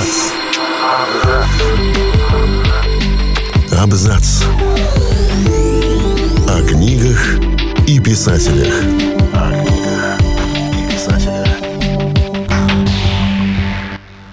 Абзац. Абзац. О книгах и писателях.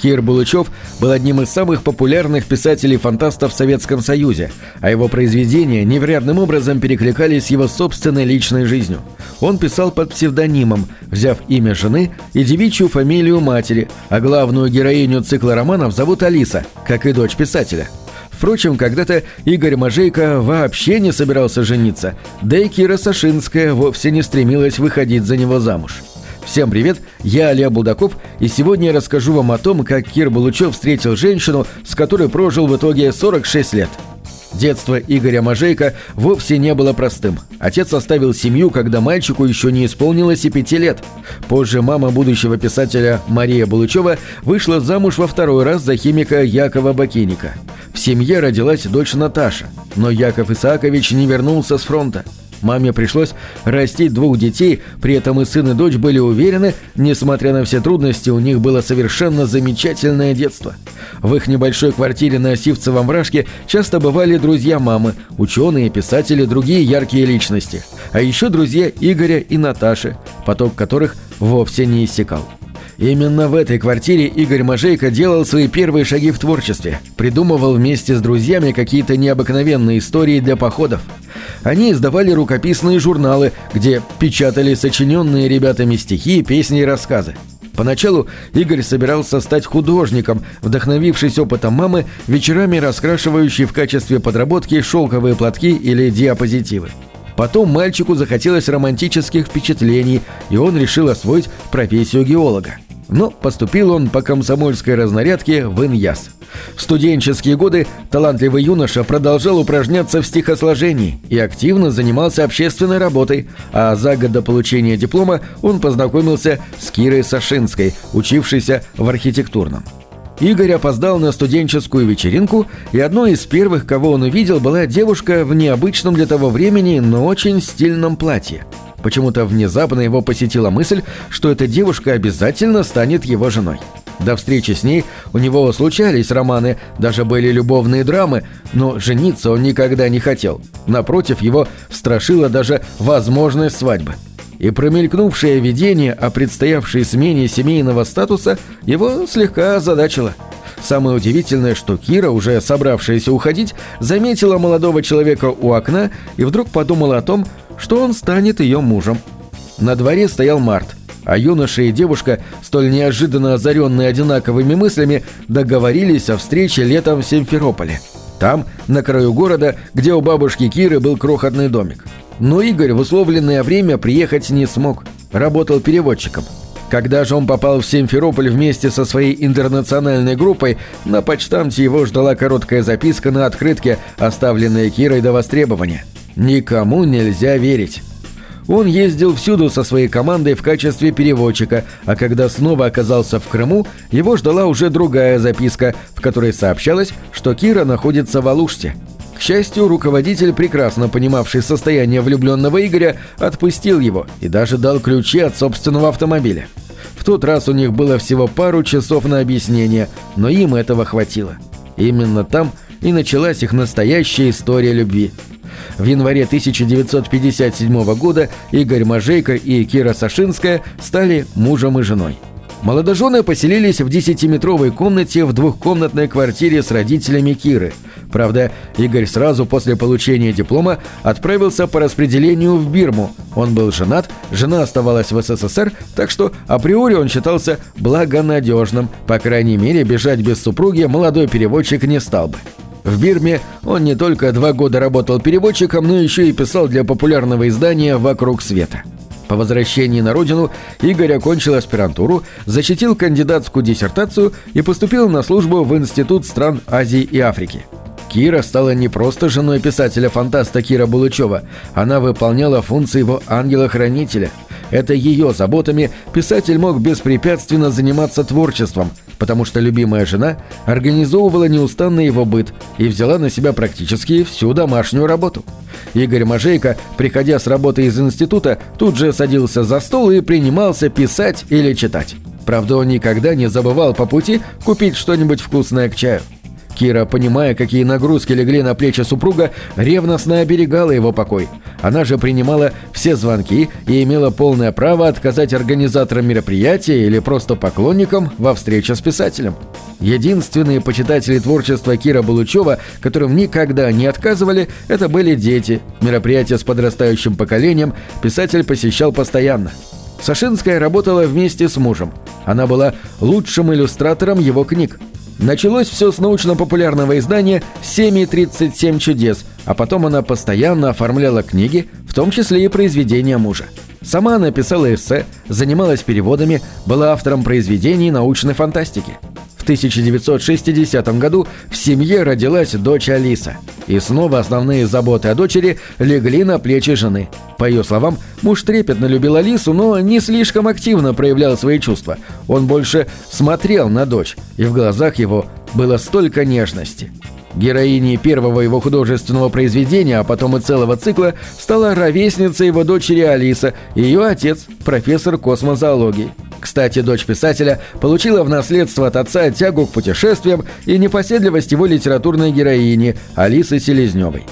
Кир Булычев был одним из самых популярных писателей-фантастов в Советском Союзе, а его произведения невероятным образом перекликались с его собственной личной жизнью. Он писал под псевдонимом, взяв имя жены и девичью фамилию матери, а главную героиню цикла романов зовут Алиса, как и дочь писателя. Впрочем, когда-то Игорь Мажейко вообще не собирался жениться, да и Кира Сашинская вовсе не стремилась выходить за него замуж. Всем привет, я Олег Булдаков, и сегодня я расскажу вам о том, как Кир Булычев встретил женщину, с которой прожил в итоге 46 лет. Детство Игоря Мажейка вовсе не было простым. Отец оставил семью, когда мальчику еще не исполнилось и пяти лет. Позже мама будущего писателя Мария Булычева вышла замуж во второй раз за химика Якова Бакиника. В семье родилась дочь Наташа, но Яков Исаакович не вернулся с фронта. Маме пришлось растить двух детей, при этом и сын и дочь были уверены, несмотря на все трудности, у них было совершенно замечательное детство. В их небольшой квартире на Сивцевом вражке часто бывали друзья мамы, ученые, писатели, другие яркие личности. А еще друзья Игоря и Наташи, поток которых вовсе не иссякал. Именно в этой квартире Игорь Мажейко делал свои первые шаги в творчестве, придумывал вместе с друзьями какие-то необыкновенные истории для походов. Они издавали рукописные журналы, где печатали сочиненные ребятами стихи, песни и рассказы. Поначалу Игорь собирался стать художником, вдохновившись опытом мамы, вечерами раскрашивающей в качестве подработки шелковые платки или диапозитивы. Потом мальчику захотелось романтических впечатлений, и он решил освоить профессию геолога но поступил он по комсомольской разнарядке в Иньяс. В студенческие годы талантливый юноша продолжал упражняться в стихосложении и активно занимался общественной работой, а за год до получения диплома он познакомился с Кирой Сашинской, учившейся в архитектурном. Игорь опоздал на студенческую вечеринку, и одной из первых, кого он увидел, была девушка в необычном для того времени, но очень стильном платье – Почему-то внезапно его посетила мысль, что эта девушка обязательно станет его женой. До встречи с ней у него случались романы, даже были любовные драмы, но жениться он никогда не хотел. Напротив, его страшила даже возможность свадьбы. И промелькнувшее видение о предстоявшей смене семейного статуса его слегка озадачило. Самое удивительное, что Кира, уже собравшаяся уходить, заметила молодого человека у окна и вдруг подумала о том, что он станет ее мужем. На дворе стоял март, а юноша и девушка, столь неожиданно озаренные одинаковыми мыслями, договорились о встрече летом в Симферополе. Там, на краю города, где у бабушки Киры был крохотный домик. Но Игорь в условленное время приехать не смог. Работал переводчиком. Когда же он попал в Симферополь вместе со своей интернациональной группой, на почтамте его ждала короткая записка на открытке, оставленная Кирой до востребования – Никому нельзя верить. Он ездил всюду со своей командой в качестве переводчика, а когда снова оказался в Крыму, его ждала уже другая записка, в которой сообщалось, что Кира находится в Алуште. К счастью, руководитель, прекрасно понимавший состояние влюбленного Игоря, отпустил его и даже дал ключи от собственного автомобиля. В тот раз у них было всего пару часов на объяснение, но им этого хватило. Именно там и началась их настоящая история любви – в январе 1957 года Игорь Мажейко и Кира Сашинская стали мужем и женой. Молодожены поселились в десятиметровой комнате в двухкомнатной квартире с родителями Киры. Правда, Игорь сразу после получения диплома отправился по распределению в Бирму. Он был женат, жена оставалась в СССР, так что априори он считался благонадежным. По крайней мере, бежать без супруги молодой переводчик не стал бы. В Бирме он не только два года работал переводчиком, но еще и писал для популярного издания «Вокруг света». По возвращении на родину Игорь окончил аспирантуру, защитил кандидатскую диссертацию и поступил на службу в Институт стран Азии и Африки. Кира стала не просто женой писателя-фантаста Кира Булычева, она выполняла функции его ангела-хранителя. Это ее заботами писатель мог беспрепятственно заниматься творчеством – потому что любимая жена организовывала неустанный его быт и взяла на себя практически всю домашнюю работу. Игорь Мажейко, приходя с работы из института, тут же садился за стол и принимался писать или читать. Правда, он никогда не забывал по пути купить что-нибудь вкусное к чаю. Кира, понимая, какие нагрузки легли на плечи супруга, ревностно оберегала его покой. Она же принимала все звонки и имела полное право отказать организаторам мероприятия или просто поклонникам во встрече с писателем. Единственные почитатели творчества Кира Булычева, которым никогда не отказывали, это были дети. Мероприятия с подрастающим поколением писатель посещал постоянно. Сашинская работала вместе с мужем. Она была лучшим иллюстратором его книг. Началось все с научно-популярного издания «7.37 чудес», а потом она постоянно оформляла книги, в том числе и произведения мужа. Сама она писала эссе, занималась переводами, была автором произведений научной фантастики. 1960 году в семье родилась дочь Алиса. И снова основные заботы о дочери легли на плечи жены. По ее словам, муж трепетно любил Алису, но не слишком активно проявлял свои чувства. Он больше смотрел на дочь, и в глазах его было столько нежности. Героиней первого его художественного произведения, а потом и целого цикла, стала ровесница его дочери Алиса ее отец, профессор космозоологии. Кстати, дочь писателя получила в наследство от отца тягу к путешествиям и непоседливость его литературной героини Алисы Селезневой.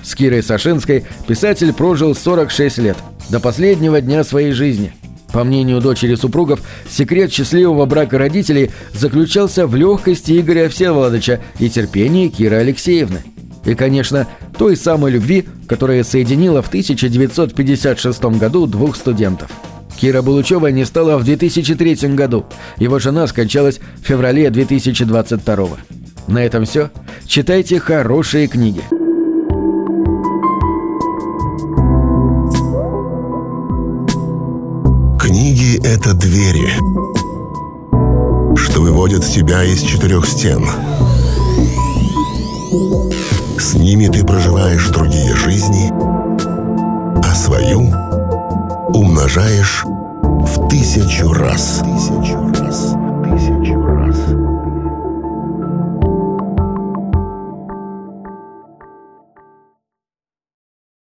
С Кирой Сашинской писатель прожил 46 лет, до последнего дня своей жизни. По мнению дочери супругов, секрет счастливого брака родителей заключался в легкости Игоря Всеволодовича и терпении Киры Алексеевны. И, конечно, той самой любви, которая соединила в 1956 году двух студентов – Кира Булычева не стала в 2003 году. Его жена скончалась в феврале 2022. На этом все. Читайте хорошие книги. Книги — это двери, что выводят тебя из четырех стен. С ними ты проживаешь другие жизни, а свою умножаешь тысячу раз. Тысячу раз.